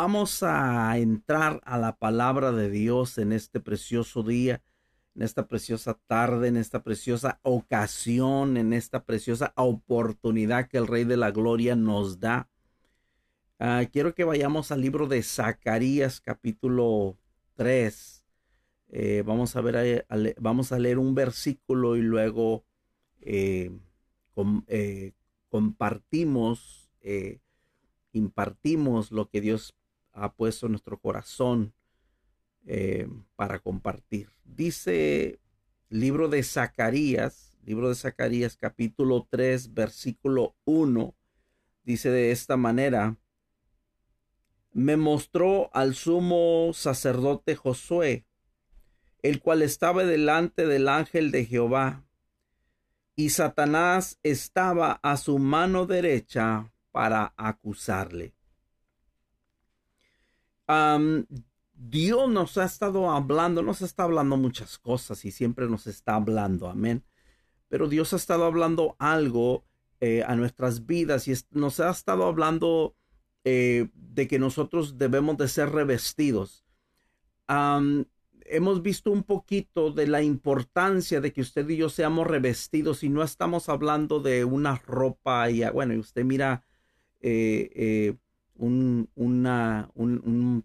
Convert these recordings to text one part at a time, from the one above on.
Vamos a entrar a la palabra de Dios en este precioso día, en esta preciosa tarde, en esta preciosa ocasión, en esta preciosa oportunidad que el Rey de la Gloria nos da. Ah, quiero que vayamos al libro de Zacarías capítulo 3. Eh, vamos a ver, vamos a leer un versículo y luego eh, eh, compartimos, impartimos lo que Dios ha puesto nuestro corazón eh, para compartir. Dice libro de Zacarías, libro de Zacarías capítulo 3 versículo 1, dice de esta manera, me mostró al sumo sacerdote Josué, el cual estaba delante del ángel de Jehová, y Satanás estaba a su mano derecha para acusarle. Dios nos ha estado hablando, nos está hablando muchas cosas y siempre nos está hablando, amén. Pero Dios ha estado hablando algo eh, a nuestras vidas y nos ha estado hablando eh, de que nosotros debemos de ser revestidos. hemos visto un poquito de la importancia de que usted y yo seamos revestidos y no estamos hablando de una ropa y bueno, usted mira eh, un, una, un,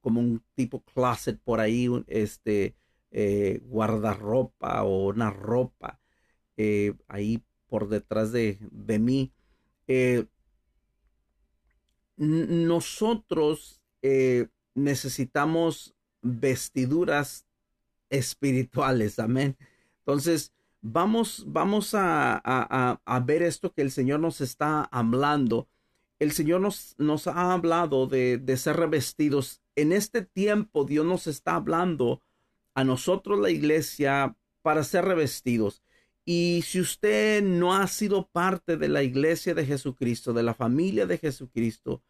como un tipo closet por ahí, este, eh, guardarropa o una ropa eh, ahí por detrás de, de mí. Eh, nosotros necesitamos vestiduras espirituales, amén. Entonces, vamos, vamos a, a, a, ver esto que el Señor nos está hablando el Señor nos, ha hablado de, de, ser revestidos. En este tiempo Dios nos está hablando a nosotros la iglesia para ser revestidos. Y si usted no ha sido parte de la iglesia de Jesucristo, de la familia de Jesucristo,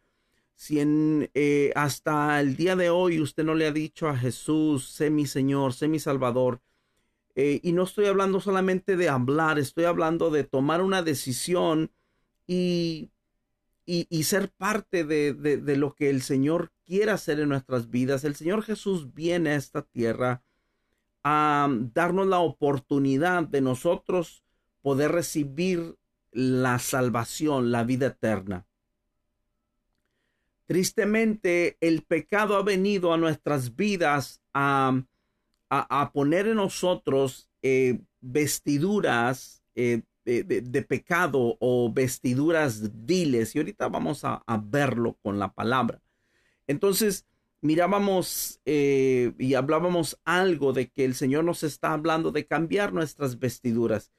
si en, eh, hasta el día de hoy usted no le ha dicho a Jesús, sé mi Señor, sé mi Salvador, eh, y no estoy hablando solamente de hablar, estoy hablando de tomar una decisión y y, ser parte de, lo que el Señor quiere hacer en nuestras vidas. El Señor Jesús viene a esta tierra a darnos la oportunidad de nosotros poder recibir la salvación, la vida eterna. Tristemente, el pecado ha venido a nuestras vidas a, a, poner en nosotros eh, vestiduras eh, de, pecado o vestiduras viles. Y ahorita vamos a, verlo con la palabra. Entonces, mirábamos eh, y hablábamos algo de que el Señor nos está hablando de cambiar nuestras vestiduras.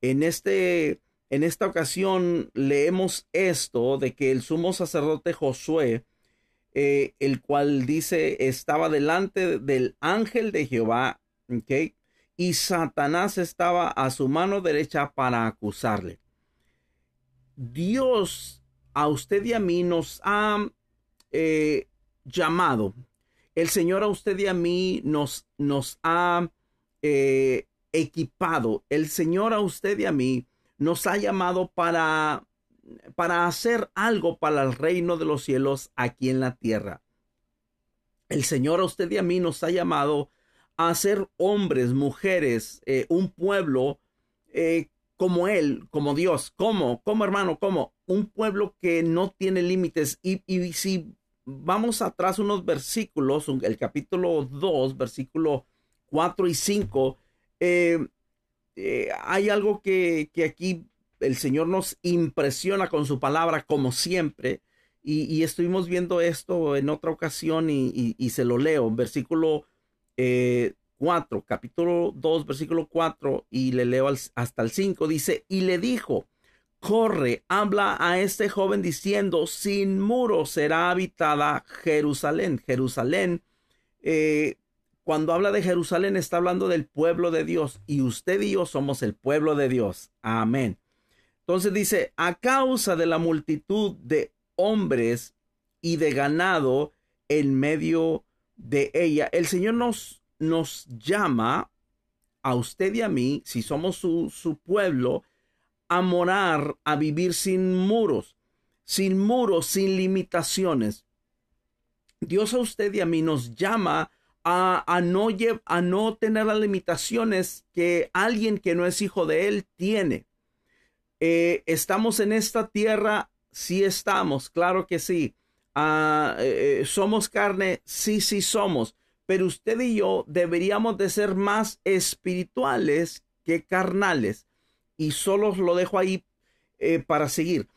En, este, en esta ocasión leemos esto de que el sumo sacerdote Josué, eh, el cual dice estaba delante del ángel de Jehová, ¿okay? Y Satanás estaba a su mano derecha para acusarle. Dios a usted y a mí nos ha eh, llamado. El Señor a usted y a mí nos, nos ha eh, equipado. El Señor a usted y a mí nos ha llamado para, para hacer algo para el reino de los cielos aquí en la tierra. El Señor a usted y a mí nos ha llamado a ser hombres, mujeres, eh, un pueblo eh, como Él, como Dios, como, como hermano, como un pueblo que no tiene límites. Y, si vamos atrás unos versículos, el capítulo 2, versículo 4 y 5, eh, hay algo que, aquí el Señor nos impresiona con su palabra, como siempre. Y, estuvimos viendo esto en otra ocasión y, y se lo leo. Versículo 4, capítulo 2, versículo 4, y le leo hasta el 5, dice, y le dijo, corre, habla a este joven diciendo, sin muro será habitada Jerusalén. Jerusalén, eh, cuando habla de Jerusalén está hablando del pueblo de Dios, y usted y yo somos el pueblo de Dios. Amén. Entonces dice, a causa de la multitud de hombres y de ganado en medio de ella. El Señor nos, nos llama a usted y a mí, si somos su, su pueblo, a morar, a vivir sin muros, sin muros, sin limitaciones. Dios a usted y a mí nos llama a, no, a no tener las limitaciones que alguien que no es hijo de Él tiene. Eh, ¿Estamos en esta tierra? Sí estamos, claro que sí. Ah, eh, eh, ¿Somos carne? Sí, sí somos. Pero usted y yo deberíamos de ser más espirituales que carnales. Y solo lo dejo ahí para seguir.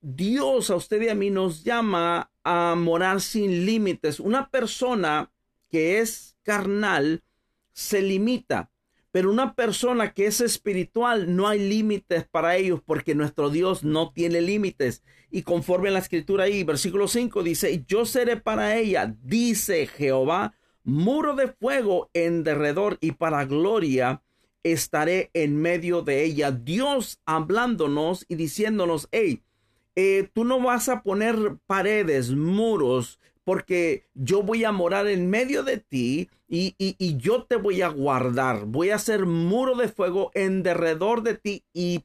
Dios a usted y a mí nos llama a morar sin límites. Una persona que es carnal se limita, pero una persona que es espiritual no hay límites para ellos porque nuestro Dios no tiene límites. Y conforme la escritura ahí, versículo 5 dice, yo seré para ella, dice Jehová, muro de fuego en derredor y para gloria estaré en medio de ella. Dios hablándonos y diciéndonos, hey, eh, tú no vas a poner paredes, muros, porque yo voy a morar en medio de ti y, y, yo te voy a guardar. Voy a hacer muro de fuego en derredor de ti y,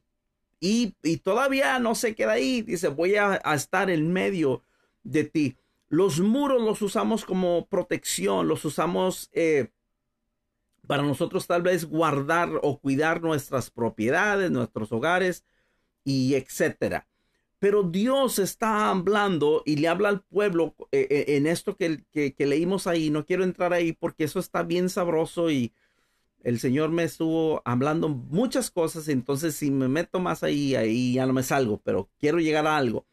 y, todavía no se queda ahí. Dice, voy a, estar en medio de ti. Los muros los usamos como protección, los usamos eh, para nosotros tal vez guardar o cuidar nuestras propiedades, nuestros hogares y etcétera. Pero Dios está hablando y le habla al pueblo eh, eh, en esto que, leímos ahí. No quiero entrar ahí porque eso está bien sabroso y el Señor me estuvo hablando muchas cosas. Entonces, si me meto más ahí, ahí ya no me salgo, pero quiero llegar a algo.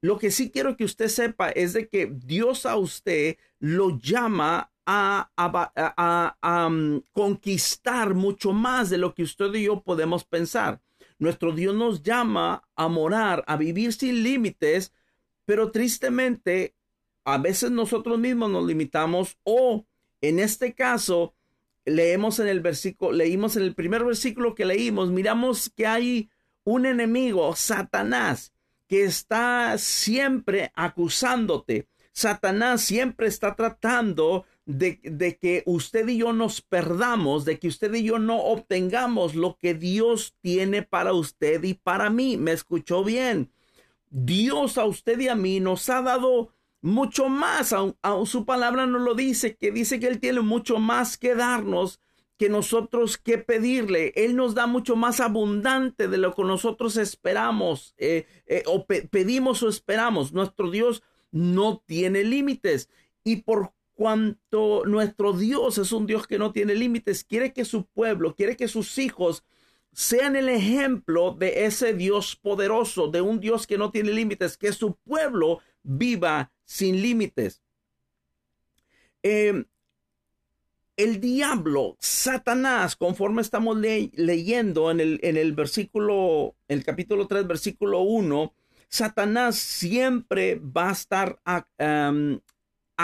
Lo que sí quiero que usted sepa es de que Dios a usted lo llama a, mm, conquistar mucho más de lo que usted y yo podemos pensar. Nuestro Dios nos llama a morar, a vivir sin límites, pero tristemente a veces nosotros mismos nos limitamos o en este caso leemos en el versículo, leímos en el primer versículo que leímos, miramos que hay un enemigo, Satanás, que está siempre acusándote. Satanás siempre está tratando de, que usted y yo nos perdamos, de que usted y yo no obtengamos lo que Dios tiene para usted y para mí. ¿Me escuchó bien? Dios a usted y a mí nos ha dado mucho más. A, su palabra nos lo dice, que dice que Él tiene mucho más que darnos que nosotros que pedirle. Él nos da mucho más abundante de lo que nosotros esperamos eh, eh, o pedimos o esperamos. Nuestro Dios no tiene límites. Y por cuanto nuestro Dios es un Dios que no tiene límites, quiere que su pueblo, quiere que sus hijos sean el ejemplo de ese Dios poderoso, de un Dios que no tiene límites, que su pueblo viva sin límites. Em, el diablo, Satanás, conforme estamos leyendo en el, en el versículo, en el capítulo 3, versículo 1, Satanás siempre va a estar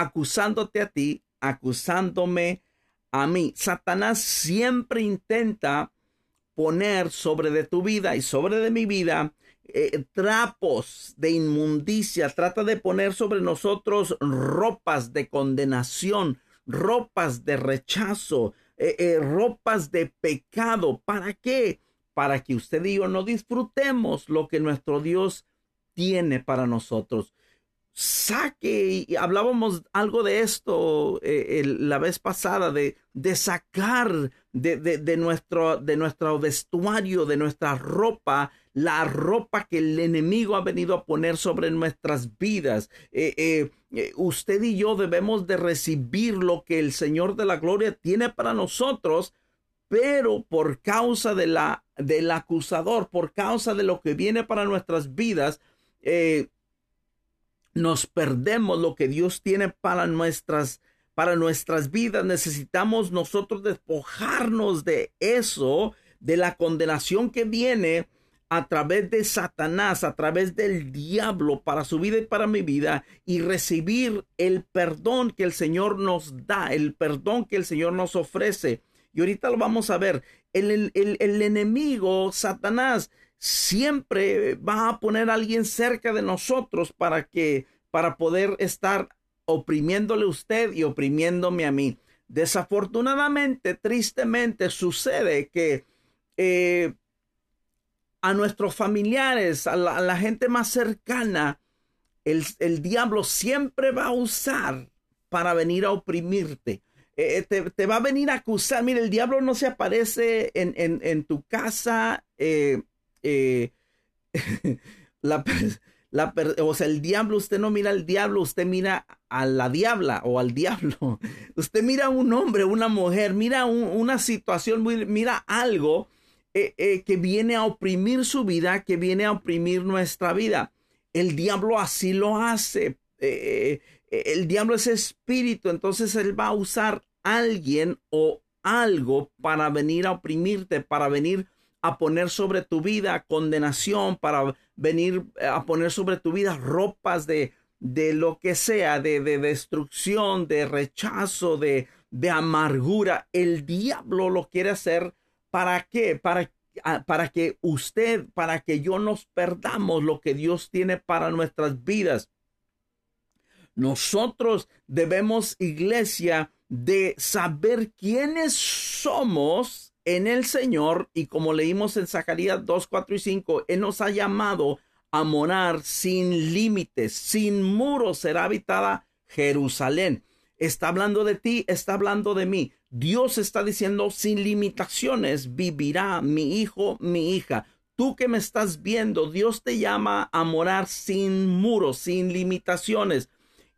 acusándote a ti, acusándome a mí. Satanás siempre intenta poner sobre de tu vida y sobre de mi vida eh, trapos de inmundicia, trata de poner sobre nosotros ropas de condenación, ropas de rechazo, eh, eh, ropas de pecado. ¿Para qué? Para que usted y yo no disfrutemos lo que nuestro Dios tiene para nosotros saque, y hablábamos algo de esto eh, la vez pasada, de, de sacar de, de, nuestro, de nuestro vestuario, de nuestra ropa, la ropa que el enemigo ha venido a poner sobre nuestras vidas. Eh, eh, usted y yo debemos de recibir lo que el Señor de la Gloria tiene para nosotros, pero por causa de la, del acusador, por causa de lo que viene para nuestras vidas, nos perdemos lo que Dios tiene para nuestras para nuestras vidas. Necesitamos nosotros despojarnos de eso, de la condenación que viene a través de Satanás, a través del diablo para su vida y para mi vida y recibir el perdón que el Señor nos da, el perdón que el Señor nos ofrece. Y ahorita lo vamos a ver. El, el, el enemigo, Satanás, siempre va a poner a alguien cerca de nosotros para que, para poder estar oprimiéndole a usted y oprimiéndome a mí. Desafortunadamente, tristemente, sucede que eh, a nuestros familiares, a la, gente más cercana, el, el diablo siempre va a usar para venir a oprimirte. Eh, te, te, va a venir a acusar. Mire, el diablo no se aparece en, en, tu casa. Eh, eh, la, la, o sea, el diablo, usted no mira al diablo, usted mira a la diabla o al diablo. Usted mira a un hombre, una mujer, mira una situación, mira algo que viene a oprimir su vida, que viene a oprimir nuestra vida. El diablo así lo hace. el diablo es espíritu, entonces él va a usar alguien o algo para venir a oprimirte, para venir a poner sobre tu vida condenación, para venir eh, a poner sobre tu vida ropas de, de lo que sea, de, de destrucción, de rechazo, de, de amargura. El diablo lo quiere hacer para qué? Para, ah, para que usted, para que yo nos perdamos lo que Dios tiene para nuestras vidas. Nosotros debemos, iglesia, de saber quiénes somos en el Señor y como leímos en Zacarías 2, 4 y 5, Él nos ha llamado a morar sin límites, sin muros será habitada Jerusalén. Está hablando de ti, está hablando de mí. Dios está diciendo sin limitaciones vivirá mi hijo, mi hija. Tú que me estás viendo, Dios te llama a morar sin muros, sin limitaciones.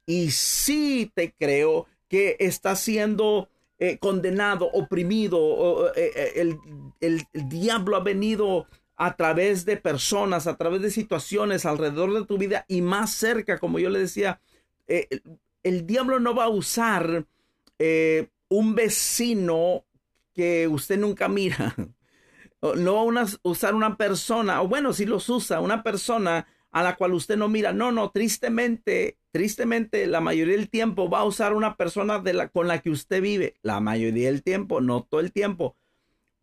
Y sí te creo que está siendo eh, condenado, oprimido, eh, eh, el, diablo ha venido a través de personas, a través de situaciones alrededor de tu vida y más cerca, como yo le decía, el, diablo no va a usar un vecino que usted nunca mira. No va a usar una persona, o bueno, si los usa, una persona a la cual usted no mira. No, no, tristemente, tristemente la mayoría del tiempo va a usar una persona de la, con la que usted vive. La mayoría del tiempo, no todo el tiempo.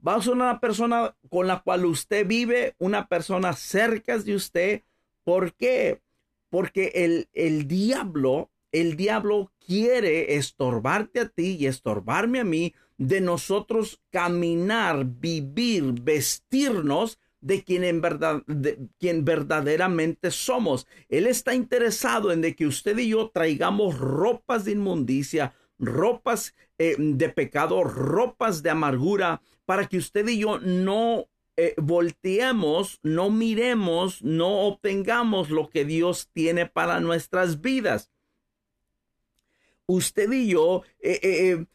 Va a usar una persona con la cual usted vive, una persona cerca de usted. ¿Por qué? Porque el, el diablo, el diablo quiere estorbarte a ti y estorbarme a mí de nosotros caminar, vivir, vestirnos de quien en verdad, de quien verdaderamente somos. Él está interesado en de que usted y yo traigamos ropas de inmundicia, ropas eh, de pecado, ropas de amargura, para que usted y yo no eh, volteemos, no miremos, no obtengamos lo que Dios tiene para nuestras vidas. Usted y yo eh,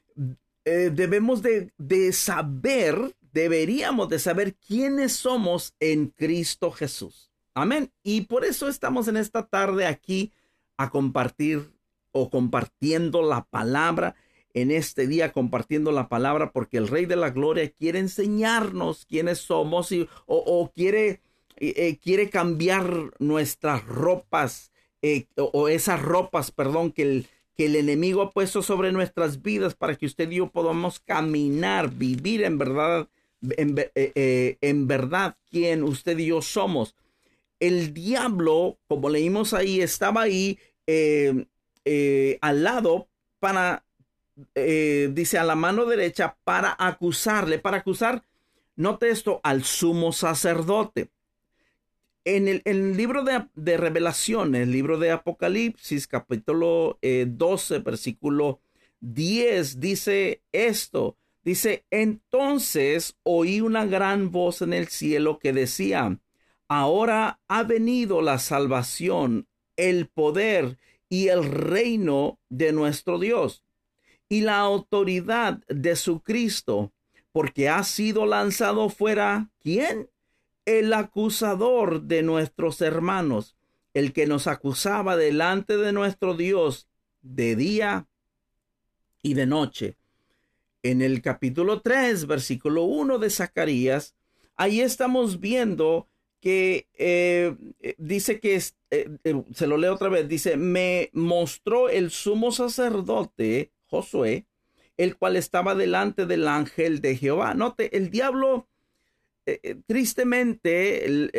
debemos de, de saber deberíamos de saber quiénes somos en Cristo Jesús. Amén. Y por eso estamos en esta tarde aquí a compartir o compartiendo la palabra en este día compartiendo la palabra porque el Rey de la Gloria quiere enseñarnos quiénes somos y, o, quiere, eh, eh, quiere cambiar nuestras ropas eh, o, esas ropas, perdón, que el, que el enemigo ha puesto sobre nuestras vidas para que usted y yo podamos caminar, vivir en verdad eh, eh, en, verdad quién usted y yo somos. El diablo, como leímos ahí, estaba ahí eh, al lado para, dice, a la mano derecha para acusarle, para acusar, note esto, al sumo sacerdote. En el, libro de, de, Revelación, el libro de Apocalipsis, capítulo 12, versículo 10, dice esto. Dice, entonces oí una gran voz en el cielo que decía, ahora ha venido la salvación, el poder y el reino de nuestro Dios y la autoridad de su Cristo, porque ha sido lanzado fuera, ¿quién? El acusador de nuestros hermanos, el que nos acusaba delante de nuestro Dios de día y de noche en el capítulo 3, versículo 1 de Zacarías, ahí estamos viendo que eh, eh, dice que, eh, se lo leo otra vez, dice, me mostró el sumo sacerdote Josué, el cual estaba delante del ángel de Jehová. Note, el diablo, tristemente,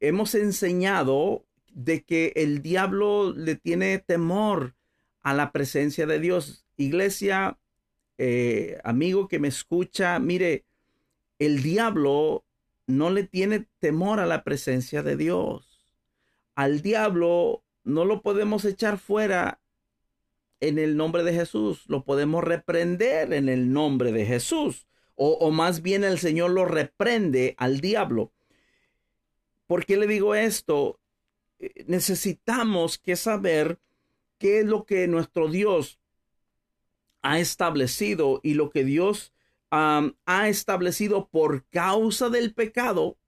hemos enseñado de que el diablo le tiene temor a la presencia de Dios. Iglesia, eh, amigo que me escucha, mire, el diablo no le tiene temor a la presencia de Dios. Al diablo no lo podemos echar fuera en el nombre de Jesús, lo podemos reprender en el nombre de Jesús, o, más bien el Señor lo reprende al diablo. ¿Por qué le digo esto? Eh, necesitamos que saber qué es lo que nuestro Dios ha establecido y lo que Dios ha establecido por causa del pecado,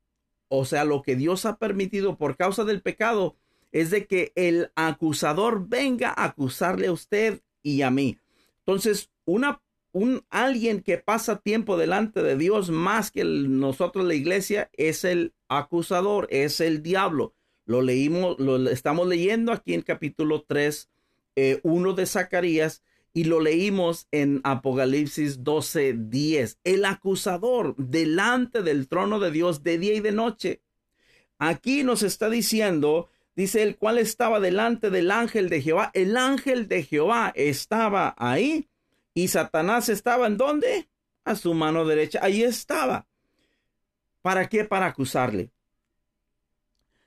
o sea, lo que Dios ha permitido por causa del pecado, es de que el acusador venga a acusarle a usted y a mí. Entonces, una, un alguien que pasa tiempo delante de Dios más que nosotros la iglesia es el acusador, es el diablo. Lo leímos, lo estamos leyendo aquí en capítulo 3, eh, 1 de Zacarías, y lo leímos en Apocalipsis 12, 10. El acusador delante del trono de Dios de día y de noche. Aquí nos está diciendo, dice el cual estaba delante del ángel de Jehová. El ángel de Jehová estaba ahí y Satanás estaba en dónde? A su mano derecha. Ahí estaba. ¿Para qué? Para acusarle.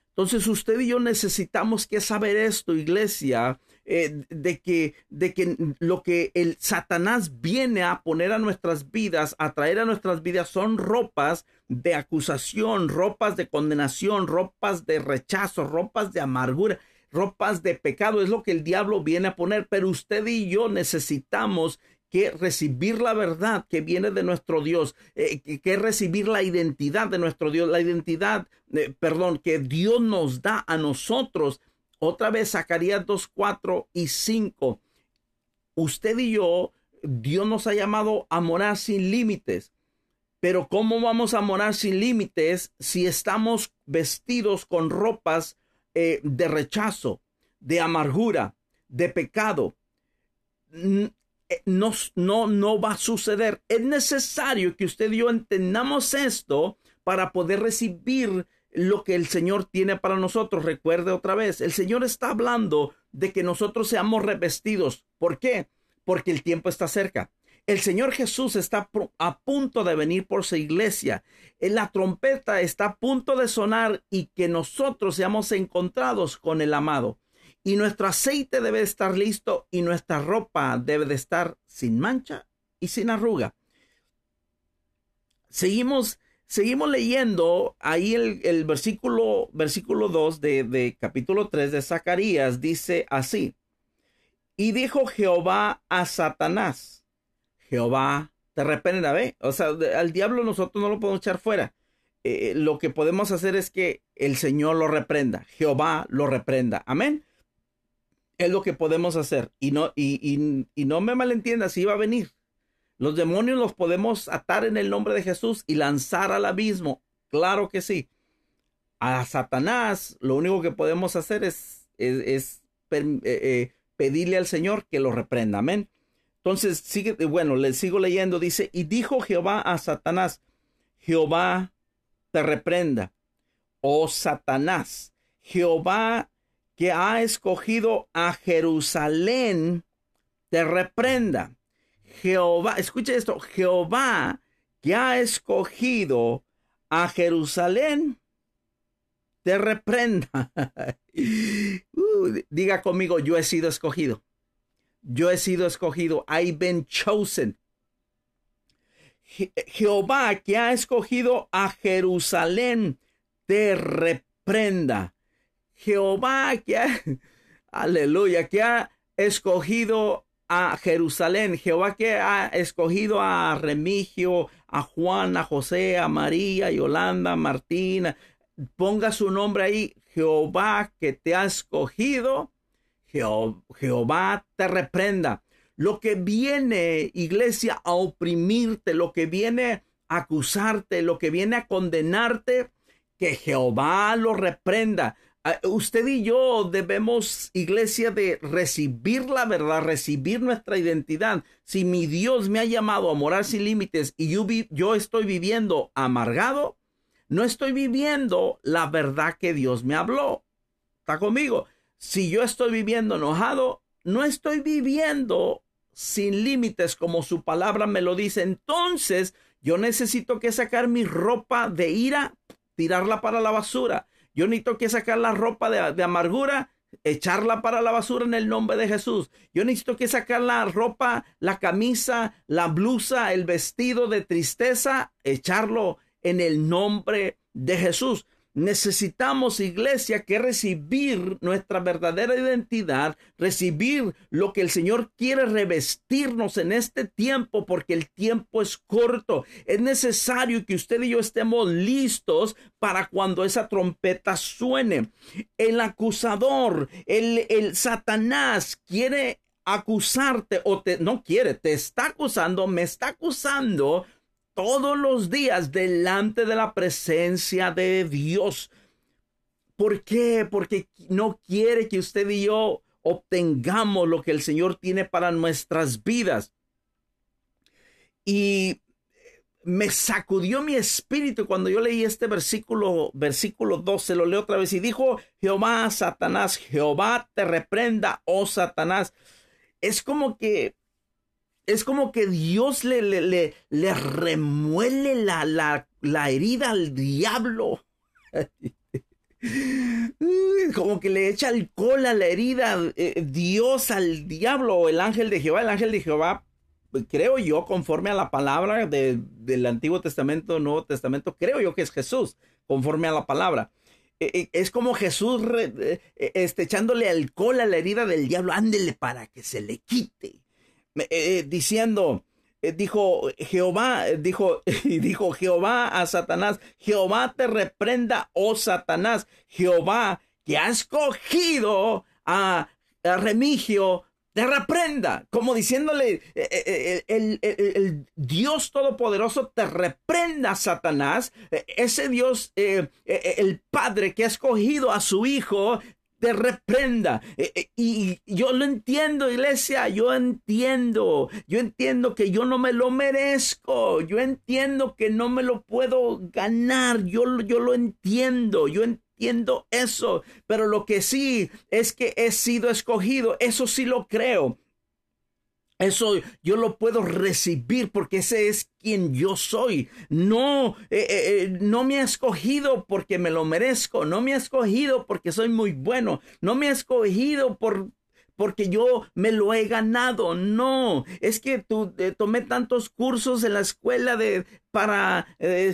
Entonces usted y yo necesitamos que saber esto, iglesia, eh, de, que, de que lo que el Satanás viene a poner a nuestras vidas, a traer a nuestras vidas, son ropas de acusación, ropas de condenación, ropas de rechazo, ropas de amargura ropas de pecado, es lo que el diablo viene a poner, pero usted y yo necesitamos que recibir la verdad que viene de nuestro Dios, eh, que recibir la identidad de nuestro Dios, la identidad, eh, perdón, que Dios nos da a nosotros otra vez Zacarías 2, 4 y 5. Usted y yo, Dios nos ha llamado a morar sin límites. Pero ¿cómo vamos a morar sin límites si estamos vestidos con ropas eh, de rechazo, de amargura, de pecado? Eh, no, no, no va a suceder. Es necesario que usted y yo entendamos esto para poder recibir lo que el Señor tiene para nosotros. Recuerde otra vez, el Señor está hablando de que nosotros seamos revestidos. ¿Por qué? Porque el tiempo está cerca. El Señor Jesús está a punto de venir por su iglesia. La trompeta está a punto de sonar y que nosotros seamos encontrados con el amado. Y nuestro aceite debe estar listo y nuestra ropa debe de estar sin mancha y sin arruga. Seguimos Seguimos leyendo ahí el, versículo, versículo 2 de, de capítulo 3 de Zacarías. Dice así. Y dijo Jehová a Satanás. Jehová te reprenda, ¿ve? O sea, al diablo nosotros no lo podemos echar fuera. Eh, lo que podemos hacer es que el Señor lo reprenda. Jehová lo reprenda. Amén. Es lo que podemos hacer. Y no, y, y, y no me malentiendas, si va a venir. Los demonios los podemos atar en el nombre de Jesús y lanzar al abismo. Claro que sí. A Satanás lo único que podemos hacer es, eh, eh, pedirle al Señor que lo reprenda. Amén. Entonces, sigue, bueno, le sigo leyendo. Dice, y dijo Jehová a Satanás, Jehová te reprenda. Oh Satanás, Jehová que ha escogido a Jerusalén, te reprenda. Jehová, escuche esto, Jehová que ha escogido a Jerusalén, te reprenda. Uh, diga conmigo, yo he sido escogido. Yo he sido escogido. I've been chosen. Jehová que ha escogido a Jerusalén, te reprenda. Jehová que ha, aleluya, que ha escogido a Jerusalén. Jehová que ha escogido a Remigio, a Juan, a José, a María, Yolanda, Martina. Ponga su nombre ahí. Jehová que te ha escogido. Jehová te reprenda. Lo que viene, iglesia, a oprimirte, lo que viene a acusarte, lo que viene a condenarte, que Jehová lo reprenda. Ah, usted y yo debemos, iglesia, de recibir la verdad, recibir nuestra identidad. Si mi Dios me ha llamado a morar sin límites y yo, yo estoy viviendo amargado, no estoy viviendo la verdad que Dios me habló. ¿Está conmigo? Si yo estoy viviendo enojado, no estoy viviendo sin límites como su palabra me lo dice. Entonces, yo necesito que sacar mi ropa de ira, tirarla para la basura yo necesito que sacar la ropa de, amargura, echarla para la basura en el nombre de Jesús. Yo necesito que sacar la ropa, la camisa, la blusa, el vestido de tristeza, echarlo en el nombre de Jesús. Necesitamos, iglesia, que recibir nuestra verdadera identidad, recibir lo que el Señor quiere revestirnos en este tiempo, porque el tiempo es corto. Es necesario que usted y yo estemos listos para cuando esa trompeta suene. El acusador, el, el Satanás quiere acusarte o te, no quiere, te está acusando, me está acusando todos los días delante de la presencia de Dios. ¿Por qué? Porque no quiere que usted y yo obtengamos lo que el Señor tiene para nuestras vidas. Y me sacudió mi espíritu cuando yo leí este versículo, versículo 12, lo leo otra vez, y dijo Jehová Satanás, Jehová te reprenda, oh Satanás. Es como que es como que Dios le, le, le, le remuele la, la, la herida al diablo. como que le echa alcohol a la herida eh, Dios al diablo, el ángel de Jehová, el ángel de Jehová, creo yo, conforme a la palabra del Antiguo Testamento, Nuevo Testamento, creo yo que es Jesús, conforme a la palabra. Eh, eh, es como Jesús este, echándole alcohol a la herida del diablo, ándele para que se le quite. Eh, eh, diciendo, eh, dijo Jehová, dijo, y dijo Jehová a Satanás, Jehová te reprenda, oh Satanás, Jehová que ha escogido a, Remigio, te reprenda, como diciéndole, el, Dios Todopoderoso te reprenda, Satanás, ese Dios, el Padre que ha escogido a su Hijo, te reprenda. Eh, eh, y yo lo entiendo, iglesia, yo entiendo, yo entiendo que yo no me lo merezco, yo entiendo que no me lo puedo ganar, yo, yo lo entiendo, yo entiendo eso, pero lo que sí es que he sido escogido, eso sí lo creo. Eso yo lo puedo recibir porque ese es quien yo soy. No, eh, eh, eh, no me ha escogido porque me lo merezco. No me ha escogido porque soy muy bueno. No me ha escogido por, porque yo me lo he ganado. No, es que tú tomé tantos cursos en la escuela de para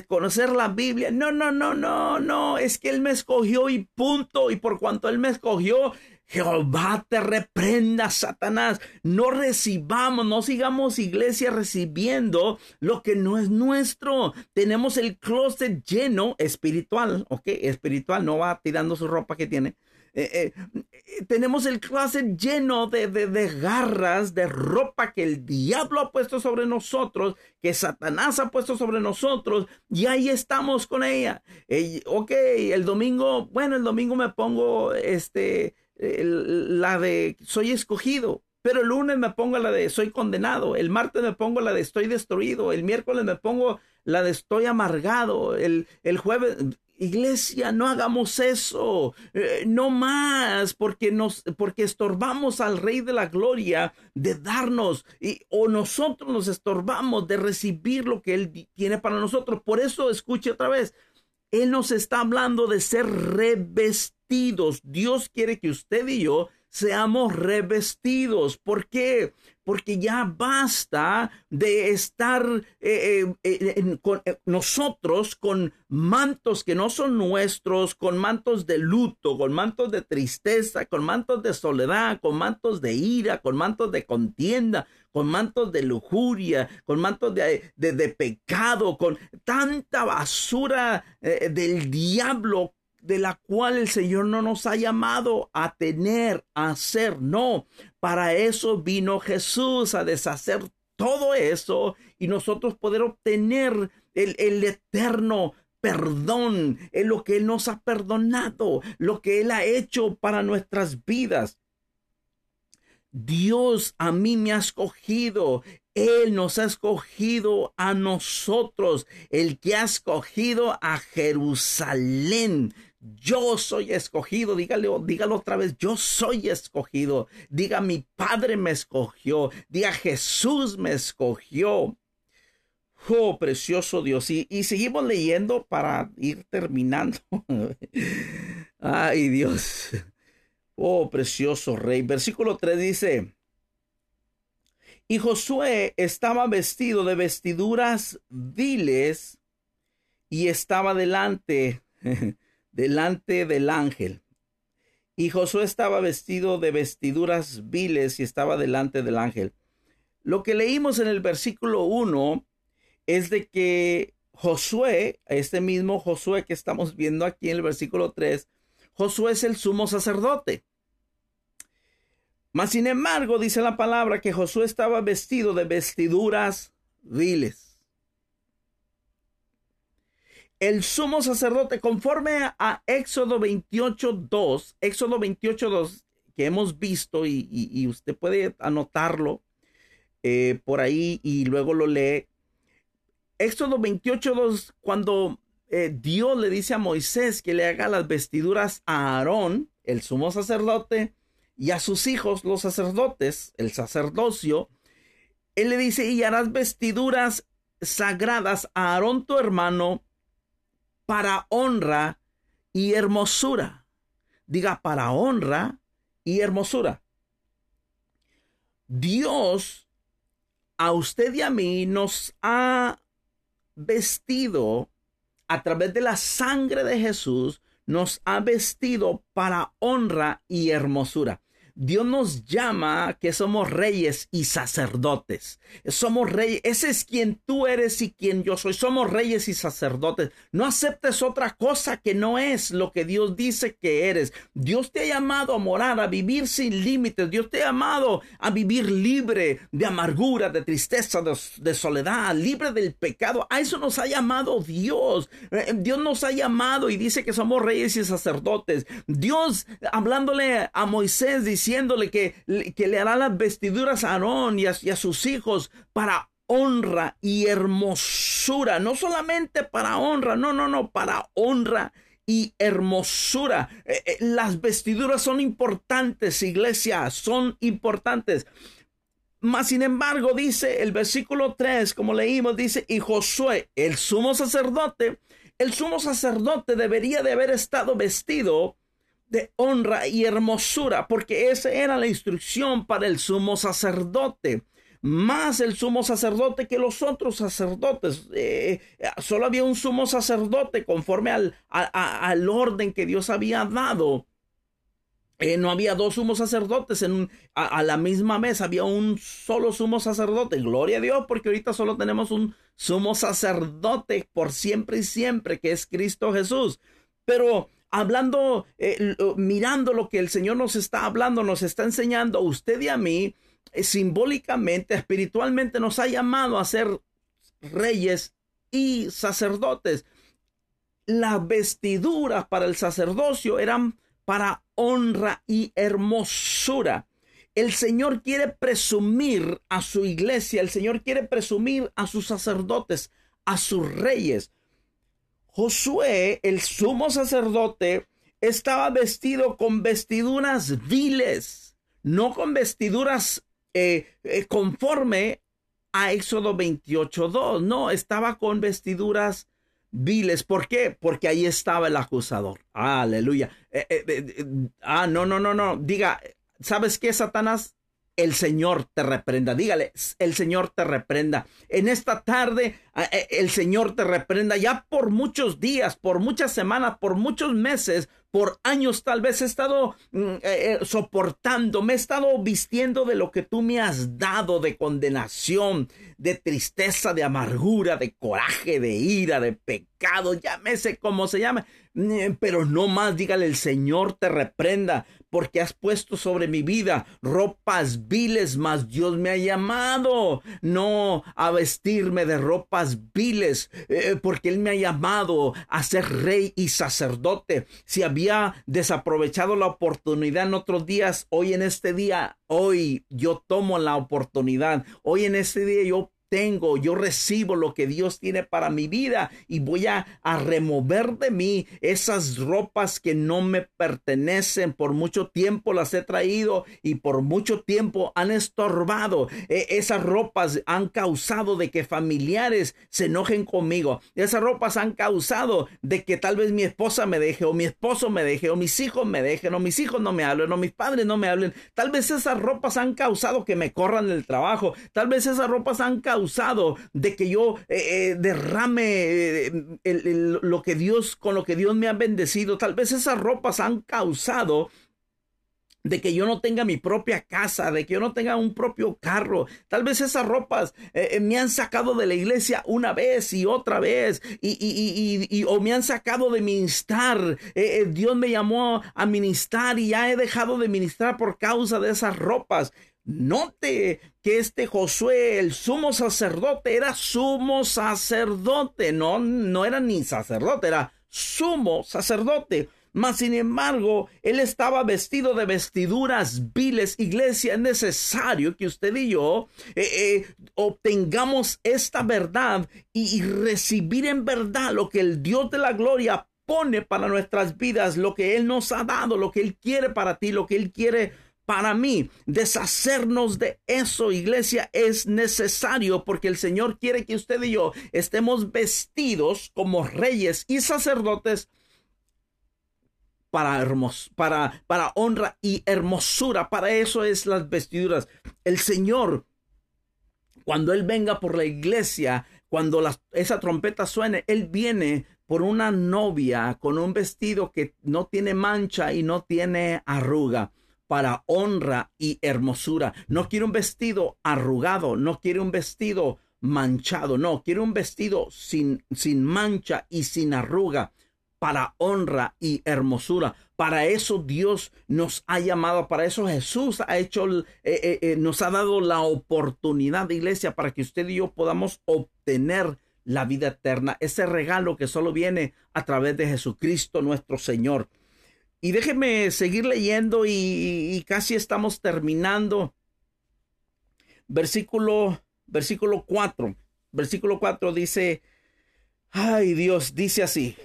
conocer la Biblia. No, no, no, no, no. Es que él me escogió y punto. Y por cuanto él me escogió, Jehová te reprenda, Satanás. No recibamos, no sigamos iglesia recibiendo lo que no es nuestro. Tenemos el closet lleno espiritual, ok, espiritual, no va tirando su ropa que tiene. Eh, eh, tenemos el closet lleno de, de, garras, de ropa que el diablo ha puesto sobre nosotros, que Satanás ha puesto sobre nosotros, y ahí estamos con ella. ok, el domingo, bueno, el domingo me pongo este la de soy escogido, pero el lunes me pongo la de soy condenado, el martes me pongo la de estoy destruido, el miércoles me pongo la de estoy amargado, el, el jueves, iglesia, no hagamos eso, eh, no más, porque nos, porque estorbamos al Rey de la Gloria de darnos, y, o nosotros nos estorbamos de recibir lo que Él tiene para nosotros. Por eso escuche otra vez, Él nos está hablando de ser revestidos Dios quiere que usted y yo seamos revestidos. ¿Por qué? Porque ya basta de estar eh, eh, eh, con, nosotros con mantos que no son nuestros, con mantos de luto, con mantos de tristeza, con mantos de soledad, con mantos de ira, con mantos de contienda, con mantos de lujuria, con mantos de, de, pecado, con tanta basura del diablo de la cual el Señor no nos ha llamado a tener, a hacer. No, para eso vino Jesús, a deshacer todo eso y nosotros poder obtener el, el eterno perdón, en lo que Él nos ha perdonado, lo que Él ha hecho para nuestras vidas. Dios a mí me ha escogido. Él nos ha escogido a nosotros, el que ha escogido a Jerusalén. Yo soy escogido, dígalo, dígalo otra vez, yo soy escogido. Diga, mi Padre me escogió. Diga, Jesús me escogió. Oh, precioso Dios. Y, y seguimos leyendo para ir terminando. Ay, Dios. Oh, precioso rey. Versículo 3 dice, y Josué estaba vestido de vestiduras viles y estaba delante, delante del ángel. Y Josué estaba vestido de vestiduras viles y estaba delante del ángel. Lo que leímos en el versículo 1 es de que Josué, este mismo Josué que estamos viendo aquí en el versículo 3, Josué es el sumo sacerdote. Mas sin embargo, dice la palabra que Josué estaba vestido de vestiduras viles. El sumo sacerdote, conforme a Éxodo 28.2, Éxodo 28.2, que hemos visto y, usted puede anotarlo eh, por ahí y luego lo lee, Éxodo 28.2, cuando eh, Dios le dice a Moisés que le haga las vestiduras a Aarón, el sumo sacerdote, y a sus hijos, los sacerdotes, el sacerdocio, él le dice, y harás vestiduras sagradas a Aarón tu hermano para honra y hermosura. Diga, para honra y hermosura. Dios a usted y a mí nos ha vestido a través de la sangre de Jesús, nos ha vestido para honra y hermosura. Dios nos llama que somos reyes y sacerdotes. Somos reyes. Ese es quien tú eres y quien yo soy. Somos reyes y sacerdotes. No aceptes otra cosa que no es lo que Dios dice que eres. Dios te ha llamado a morar, a vivir sin límites. Dios te ha llamado a vivir libre de amargura, de tristeza, de, soledad, libre del pecado. A eso nos ha llamado Dios. Eh, Dios nos ha llamado y dice que somos reyes y sacerdotes. Dios hablándole a Moisés dice diciéndole que, que le hará las vestiduras a Aarón y a, sus hijos para honra y hermosura. No solamente para honra, no, no, no, para honra y hermosura. Eh, eh, las vestiduras son importantes, iglesia, son importantes. Mas, sin embargo, dice el versículo 3, como leímos, dice, y Josué, el sumo sacerdote, el sumo sacerdote debería de haber estado vestido honra y hermosura, porque esa era la instrucción para el sumo sacerdote. Más el sumo sacerdote que los otros sacerdotes. Eh, solo había un sumo sacerdote conforme al, al orden que Dios había dado. Eh, no había dos sumos sacerdotes en a, la misma mesa, había un solo sumo sacerdote. Gloria a Dios, porque ahorita solo tenemos un sumo sacerdote por siempre y siempre, que es Cristo Jesús. Pero hablando, eh, mirando lo que el Señor nos está hablando, nos está enseñando a usted y a mí, eh, simbólicamente, espiritualmente nos ha llamado a ser reyes y sacerdotes. Las vestiduras para el sacerdocio eran para honra y hermosura. El Señor quiere presumir a su iglesia, el Señor quiere presumir a sus sacerdotes, a sus reyes. Josué, el sumo sacerdote, estaba vestido con vestiduras viles, no con vestiduras eh, eh, conforme a Éxodo 28.2. No, estaba con vestiduras viles. ¿Por qué? Porque ahí estaba el acusador. Aleluya. Eh, ah, no, no, no, no. Diga, ¿sabes qué, Satanás? El Señor te reprenda. Dígale, el Señor te reprenda. En esta tarde, eh, el Señor te reprenda. Ya por muchos días, por muchas semanas, por muchos meses, por años tal vez he estado mm, eh, eh, soportando, me he estado vistiendo de lo que tú me has dado, de condenación, de tristeza, de amargura, de coraje, de ira, de pecado, llámese como se llame, mm, pero no más, dígale, el Señor te reprenda, porque has puesto sobre mi vida ropas viles, mas Dios me ha llamado no a vestirme de ropas viles, eh, porque Él me ha llamado a ser rey y sacerdote. Si había desaprovechado la oportunidad en otros días, hoy en este día, hoy yo tomo la oportunidad, hoy en este día yo tengo, yo recibo lo que Dios tiene para mi vida y voy a, remover de mí esas ropas que no me pertenecen. Por mucho tiempo las he traído y por mucho tiempo han estorbado. E, esas ropas han causado de que familiares se enojen conmigo. Esas ropas han causado de que tal vez mi esposa me deje o mi esposo me deje o mis hijos me dejen o mis hijos no me hablen o mis padres no me hablen. Tal vez esas ropas han causado que me corran del trabajo. Tal vez esas ropas han causado de que yo eh, eh, derrame eh, lo que Dios, con lo que Dios me ha bendecido. Tal vez esas ropas han causado de que yo no tenga mi propia casa, de que yo no tenga un propio carro. Tal vez esas ropas me han sacado de la iglesia una vez y otra vez, y, y, o me han sacado de ministrar. Dios me llamó a ministrar y ya he dejado de ministrar por causa de esas ropas. Note que este Josué, el sumo sacerdote, era sumo sacerdote, no, no era ni sacerdote, era sumo sacerdote. Mas, sin embargo, él estaba vestido de vestiduras viles. Iglesia, es necesario que usted y yo eh, eh, obtengamos esta verdad y, y recibir en verdad lo que el Dios de la gloria pone para nuestras vidas, lo que Él nos ha dado, lo que Él quiere para ti, lo que Él quiere para mí, deshacernos de eso, iglesia, es necesario porque el Señor quiere que usted y yo estemos vestidos como reyes y sacerdotes para, para, para honra y hermosura. Para eso es las vestiduras. El Señor, cuando Él venga por la iglesia, cuando esa trompeta suene, Él viene por una novia con un vestido que no tiene mancha y no tiene arruga para honra y hermosura. No quiere un vestido arrugado, no quiere un vestido manchado, no, quiere un vestido sin, sin mancha y sin arruga para honra y hermosura. Para eso Dios nos ha llamado, para eso Jesús ha hecho, eh, eh, eh, nos ha dado la oportunidad, de iglesia, para que usted y yo podamos obtener la vida eterna, ese regalo que solo viene a través de Jesucristo nuestro Señor. Y déjeme seguir leyendo y, casi estamos terminando. Versículo, versículo 4. Versículo 4 dice, ay Dios, dice así.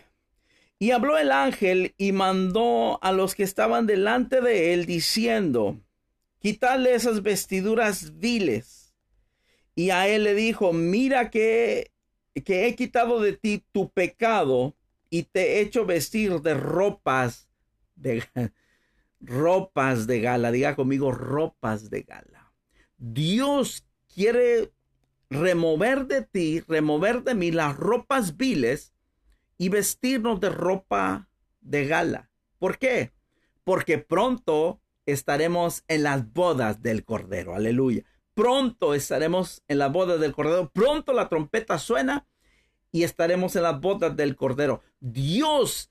Y habló el ángel y mandó a los que estaban delante de él diciendo, quítale esas vestiduras viles. Y a él le dijo, mira que, que he quitado de ti tu pecado y te he hecho vestir de ropas de ropas de gala. Diga conmigo, ropas de gala. Dios quiere remover de ti, remover de mí las ropas viles y vestirnos de ropa de gala. ¿Por qué? Porque pronto estaremos en las bodas del Cordero. Aleluya. Pronto estaremos en las bodas del Cordero. Pronto la trompeta suena y estaremos en las bodas del Cordero. Dios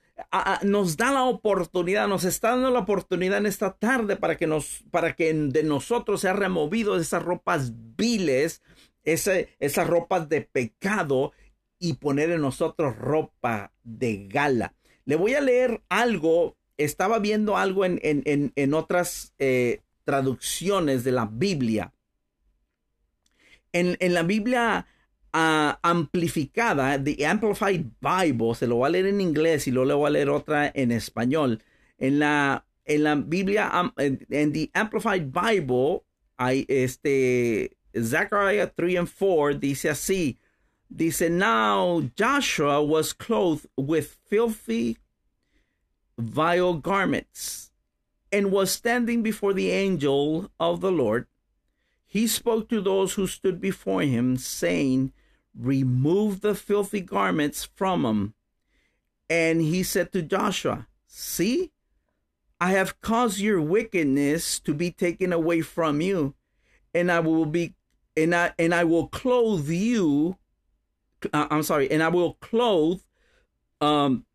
nos da la oportunidad, nos está dando la oportunidad en esta tarde para que nos, para que de nosotros sea removido esas ropas viles, ese, esas ropas de pecado y poner en nosotros ropa de gala. Le voy a leer algo, estaba viendo algo en, en, en, otras eh, traducciones de la Biblia. En, en la Biblia amplificada, The Amplified Bible, se lo voy a leer en inglés y luego le voy a leer otra en español. En la, en la Biblia, en, The Amplified Bible, hay este, Zechariah 3 and 4 dice así, dice, Now Joshua was clothed with filthy, vile garments, and was standing before the angel of the Lord. He spoke to those who stood before him, saying, remove the filthy garments from him. And he said to Joshua, See, I have caused your wickedness to be taken away from you, and I will be and I and I will clothe you. Uh, I'm sorry, and I will clothe um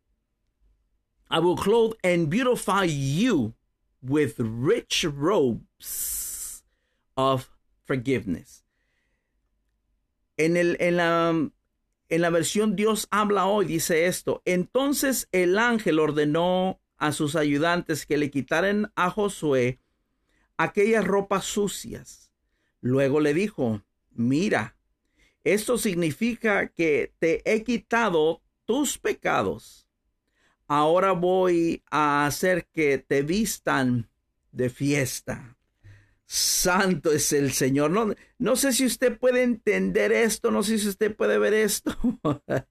I will clothe and beautify you with rich robes of forgiveness. En, la, la versión Dios habla hoy, dice esto. Entonces el ángel ordenó a sus ayudantes que le quitaran a Josué aquellas ropas sucias. Luego le dijo, mira, Esto significa que te he quitado tus pecados. Ahora voy a hacer que te vistan de fiesta. Santo es el Señor. No, no sé si usted puede entender esto, no sé si usted puede ver esto.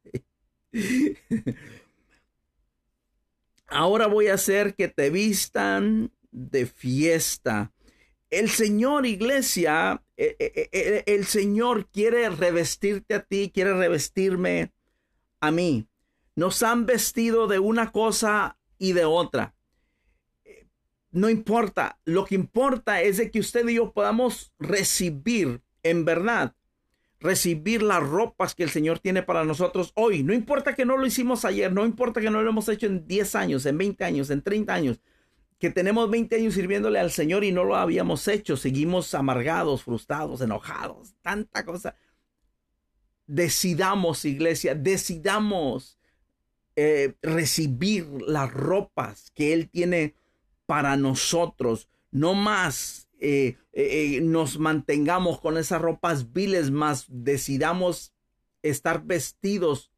Ahora voy a hacer que te vistan de fiesta. El Señor, iglesia, eh, eh, eh, el Señor quiere revestirte a ti, quiere revestirme a mí. Nos han vestido de una cosa y de otra. No importa, lo que importa es de que usted y yo podamos recibir en verdad, recibir las ropas que el Señor tiene para nosotros hoy. No importa que no lo hicimos ayer, no importa que no lo hemos hecho en 10 años, en 20 años, en 30 años que tenemos 20 años sirviéndole al Señor y no lo habíamos hecho, seguimos amargados, frustrados, enojados, tanta cosa. Decidamos, iglesia, decidamos eh, recibir las ropas que Él tiene para nosotros. No más eh, eh, nos mantengamos con esas ropas viles, más decidamos estar vestidos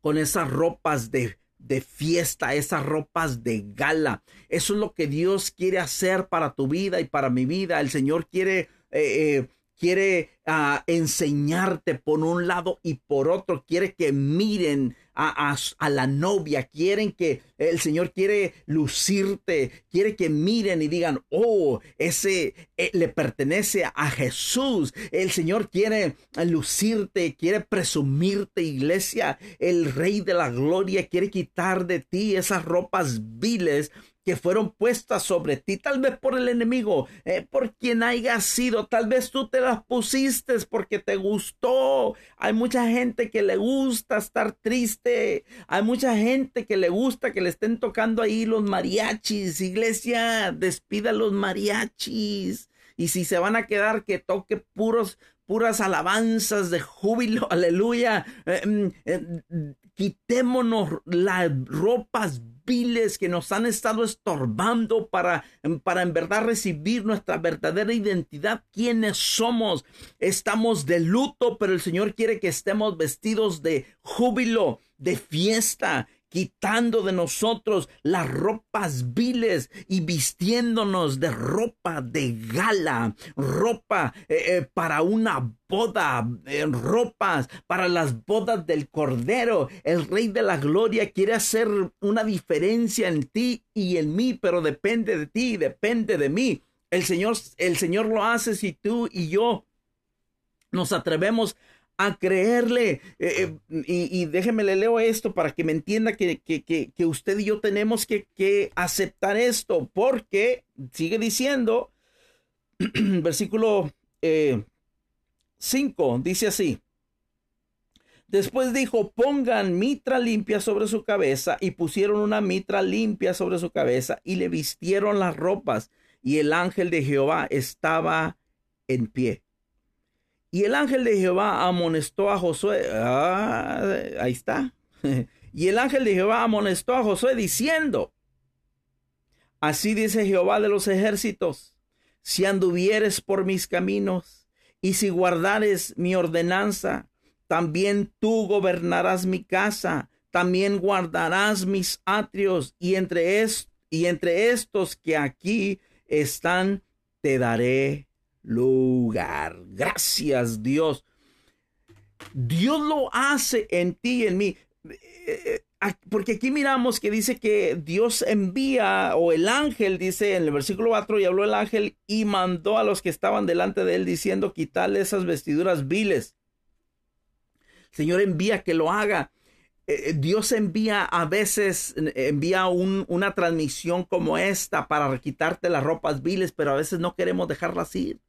con esas ropas de de fiesta, esas ropas de gala. Eso es lo que Dios quiere hacer para tu vida y para mi vida. El Señor quiere eh, eh, quiere ah, enseñarte por un lado y por otro, quiere que miren a, la novia, quieren que el Señor quiere lucirte, quiere que miren y digan, oh, ese eh, le pertenece a Jesús. El Señor quiere lucirte, quiere presumirte, iglesia. El Rey de la Gloria quiere quitar de ti esas ropas viles que fueron puestas sobre ti, tal vez por el enemigo, eh, por quien haya sido, tal vez tú te las pusiste porque te gustó. Hay mucha gente que le gusta estar triste, hay mucha gente que le gusta que le estén tocando ahí los mariachis. Iglesia, despida los mariachis. Y si se van a quedar, que toque puros, puras alabanzas de júbilo, aleluya. Eh, mm, eh, quitémonos las ropas viles que nos han estado estorbando para, para en verdad recibir nuestra verdadera identidad, quiénes somos. Estamos de luto, pero el Señor quiere que estemos vestidos de júbilo, de fiesta, quitando de nosotros las ropas viles y vistiéndonos de ropa de gala, ropa eh, eh, para una boda, eh, ropas para las bodas del Cordero. El Rey de la Gloria quiere hacer una diferencia en ti y en mí, pero depende de ti, depende de mí. El Señor, el Señor lo hace si tú y yo nos atrevemos a creerle. Eh, eh, y, déjeme le leo esto para que me entienda que, que, usted y yo tenemos que, aceptar esto, porque sigue diciendo, versículo 5, eh, dice así. Después dijo, pongan mitra limpia sobre su cabeza y pusieron una mitra limpia sobre su cabeza y le vistieron las ropas y el ángel de Jehová estaba en pie. Y el ángel de Jehová amonestó a Josué. Ah, ahí está. y el ángel de Jehová amonestó a Josué diciendo, Así dice Jehová de los ejércitos, si anduvieres por mis caminos y si guardares mi ordenanza, también tú gobernarás mi casa, también guardarás mis atrios y entre, y entre estos que aquí están te daré lugar. Gracias Dios. Dios lo hace en ti y en mí. Eh, eh, porque aquí miramos que dice que Dios envía, o el ángel dice en el versículo 4, y habló el ángel y mandó a los que estaban delante de él diciendo, quitarle esas vestiduras viles. Señor envía que lo haga. Eh, Dios envía a veces, envía una transmisión como esta para quitarte las ropas viles, pero a veces no queremos dejarlas ir.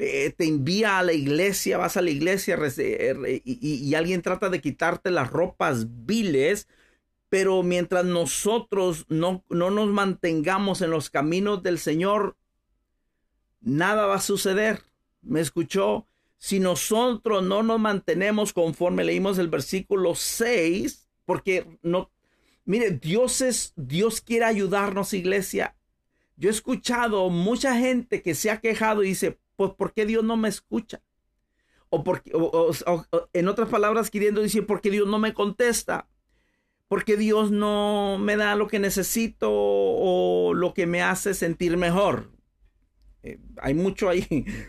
Eh, te envía a la iglesia, vas a la iglesia eh, y, alguien trata de quitarte las ropas viles, pero mientras nosotros no, no nos mantengamos en los caminos del Señor, nada va a suceder. ¿Me escuchó? Si nosotros no nos mantenemos conforme leímos el versículo 6, porque no, mire, Dios es, Dios quiere ayudarnos, iglesia. Yo he escuchado mucha gente que se ha quejado y dice, pues ¿por qué Dios no me escucha? o, porque, en otras palabras queriendo decir porque Dios no me contesta, porque Dios no me da lo que necesito o lo que me hace sentir mejor. Eh, hay mucho ahí.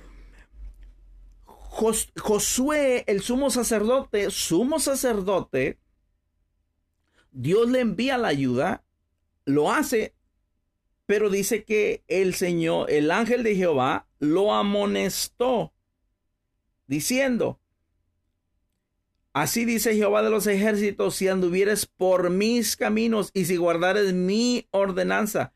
Josué, el sumo sacerdote, sumo sacerdote, Dios le envía la ayuda, lo hace, pero dice que el Señor, el ángel de Jehová, lo amonestó, diciendo, Así dice Jehová de los ejércitos, si anduvieres por mis caminos y si guardares mi ordenanza.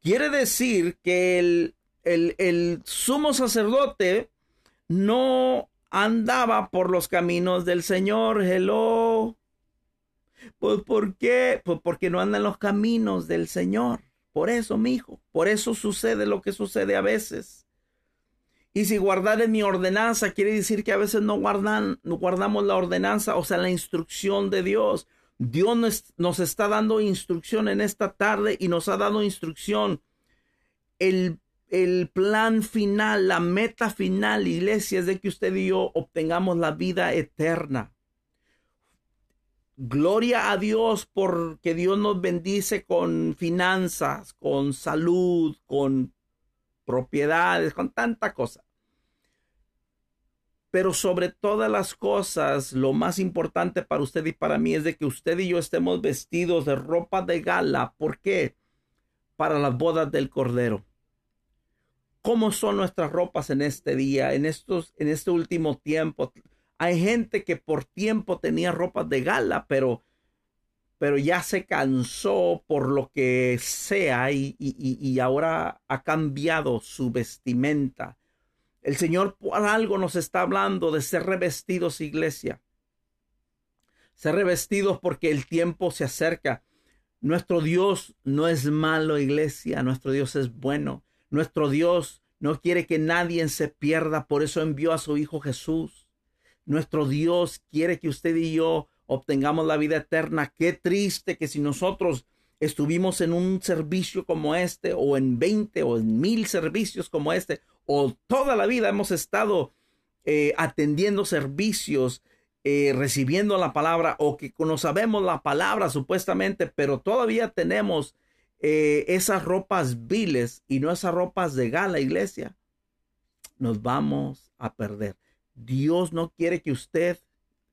Quiere decir que el, sumo sacerdote no andaba por los caminos del Señor. Hello. Pues ¿por qué? Pues porque no anda en los caminos del Señor. Por eso, mi hijo. Por eso sucede lo que sucede a veces. Y si guardar en mi ordenanza quiere decir que a veces no, guardan, guardamos la ordenanza, o sea, la instrucción de Dios. Dios nos, nos está dando instrucción en esta tarde y nos ha dado instrucción. El el plan final, la meta final, iglesia, es de que usted y yo obtengamos la vida eterna. Gloria a Dios porque Dios nos bendice con finanzas, con salud, con propiedades, con tanta cosa. Pero sobre todas las cosas, lo más importante para usted y para mí es de que usted y yo estemos vestidos de ropa de gala. ¿Por qué? Para las bodas del Cordero cómo son nuestras ropas en este día, en estos, en este último tiempo. Hay gente que por tiempo tenía ropas de gala, pero, pero ya se cansó por lo que sea y, y ahora ha cambiado su vestimenta. El Señor por algo nos está hablando de ser revestidos, iglesia. Ser revestidos porque el tiempo se acerca. Nuestro Dios no es malo, iglesia. Nuestro Dios es bueno. Nuestro Dios no quiere que nadie se pierda, por eso envió a su Hijo Jesús. Nuestro Dios quiere que usted y yo obtengamos la vida eterna. Qué triste que si nosotros estuvimos en un servicio como este, o en 20 o en mil servicios como este, o toda la vida hemos estado eh, atendiendo servicios, eh, recibiendo la palabra, o que no sabemos la palabra supuestamente, pero todavía tenemos eh, esas ropas viles y no esas ropas de gala, iglesia, nos vamos a perder. Dios no quiere que usted,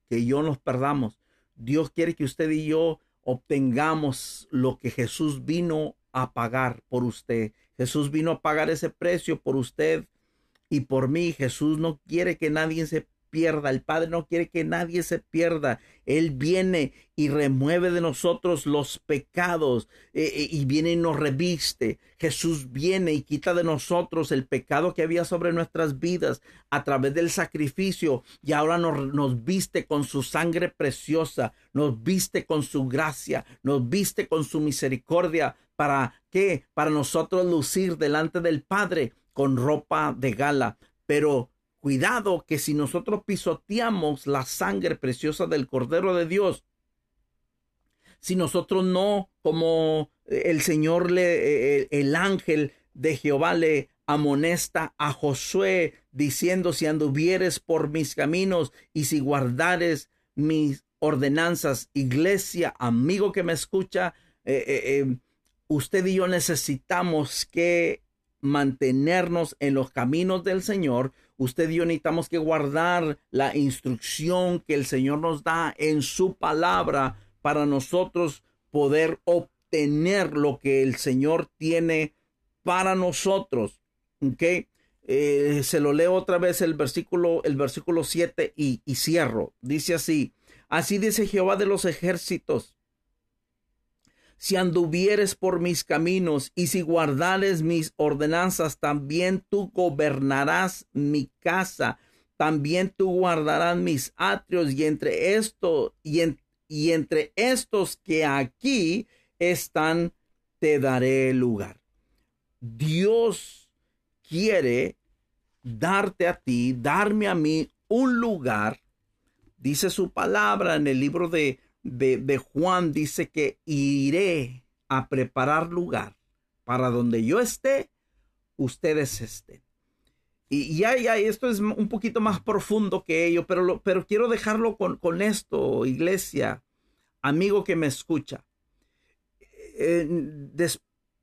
que yo nos perdamos. Dios quiere que usted y yo obtengamos lo que Jesús vino a pagar por usted. Jesús vino a pagar ese precio por usted y por mí. Jesús no quiere que nadie se pierda. El Padre no quiere que nadie se pierda. Él viene y remueve de nosotros los pecados eh, eh, y viene y nos reviste. Jesús viene y quita de nosotros el pecado que había sobre nuestras vidas a través del sacrificio y ahora nos, nos viste con su sangre preciosa, nos viste con su gracia, nos viste con su misericordia. ¿Para qué? Para nosotros lucir delante del Padre con ropa de gala. Pero Cuidado que si nosotros pisoteamos la sangre preciosa del Cordero de Dios, si nosotros no, como el Señor le, eh, eh, el ángel de Jehová le amonesta a Josué diciendo si anduvieres por mis caminos y si guardares mis ordenanzas, iglesia, amigo que me escucha, eh, usted y yo necesitamos que mantenernos en los caminos del Señor, usted y yo necesitamos que guardar la instrucción que el Señor nos da en su palabra para nosotros poder obtener lo que el Señor tiene para nosotros. ¿Ok? Eh, se lo leo otra vez el versículo, el versículo 7 y, y cierro. Dice así, así dice Jehová de los ejércitos si anduvieres por mis caminos y si guardares mis ordenanzas, también tú gobernarás mi casa, también tú guardarás mis atrios y entre esto y, y entre estos que aquí están te daré lugar. Dios quiere darte a ti, darme a mí un lugar, dice su palabra en el libro de de, Juan dice que iré a preparar lugar para donde yo esté, ustedes estén. Y ya, ya, esto es un poquito más profundo que ello, pero, pero quiero dejarlo con, con esto, iglesia, amigo que me escucha. Eh,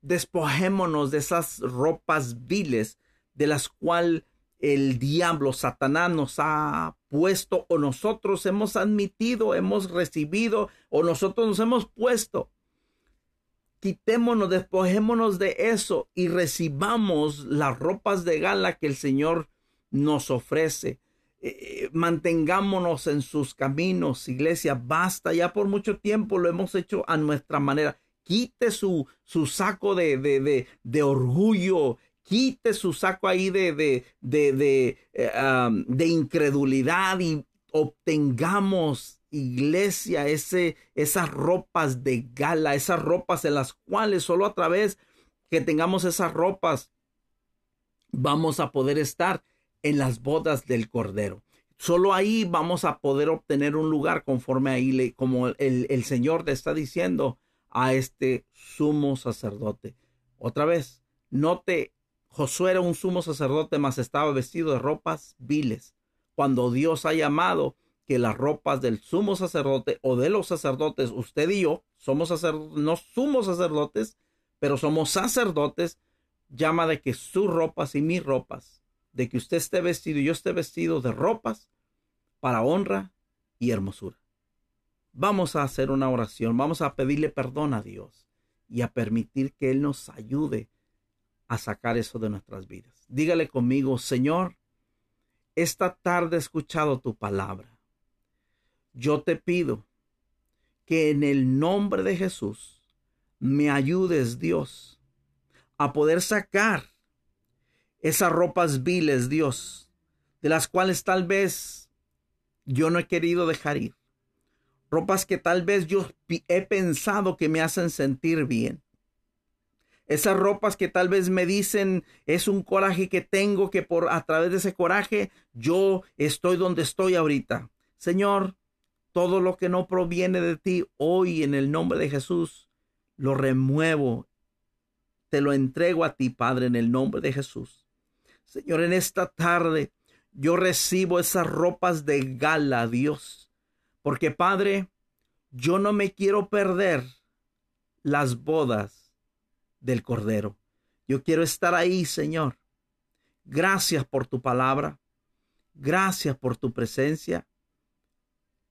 despojémonos de esas ropas viles de las cuales el diablo, Satanás nos ha puesto o nosotros hemos admitido, hemos recibido o nosotros nos hemos puesto. Quitémonos, despojémonos de eso y recibamos las ropas de gala que el Señor nos ofrece. Eh, eh, mantengámonos en sus caminos, iglesia. Basta, ya por mucho tiempo lo hemos hecho a nuestra manera. Quite su, su saco de, de, de, de orgullo, quite su saco ahí de, de, de, eh, de incredulidad y obtengamos, iglesia, ese, esas ropas de gala, esas ropas en las cuales solo a través que tengamos esas ropas vamos a poder estar en las bodas del Cordero. Solo ahí vamos a poder obtener un lugar conforme ahí, como el, el Señor te está diciendo a este sumo sacerdote. Otra vez, note Josué era un sumo sacerdote, mas estaba vestido de ropas viles. Cuando Dios ha llamado que las ropas del sumo sacerdote o de los sacerdotes, usted y yo, somos sacerdotes, no somos sacerdotes, pero somos sacerdotes, llama de que sus ropas y mis ropas, de que usted esté vestido y yo esté vestido de ropas para honra y hermosura. Vamos a hacer una oración, vamos a pedirle perdón a Dios y a permitir que Él nos ayude a sacar eso de nuestras vidas. Dígale conmigo, Señor, esta tarde he escuchado tu palabra. Yo te pido que en el nombre de Jesús me ayudes, Dios, a poder sacar esas ropas viles, Dios, de las cuales tal vez yo no he querido dejar ir. Ropas que tal vez yo he pensado que me hacen sentir bien. Esas ropas que tal vez me dicen es un coraje que tengo que por a través de ese coraje yo estoy donde estoy ahorita. Señor, todo lo que no proviene de ti hoy en el nombre de Jesús, lo remuevo. Te lo entrego a ti, Padre, en el nombre de Jesús. Señor, en esta tarde yo recibo esas ropas de gala, Dios. Porque, Padre, yo no me quiero perder las bodas del Cordero. Yo quiero estar ahí, Señor. Gracias por tu palabra. Gracias por tu presencia.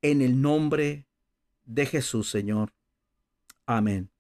En el nombre de Jesús, Señor. Amén.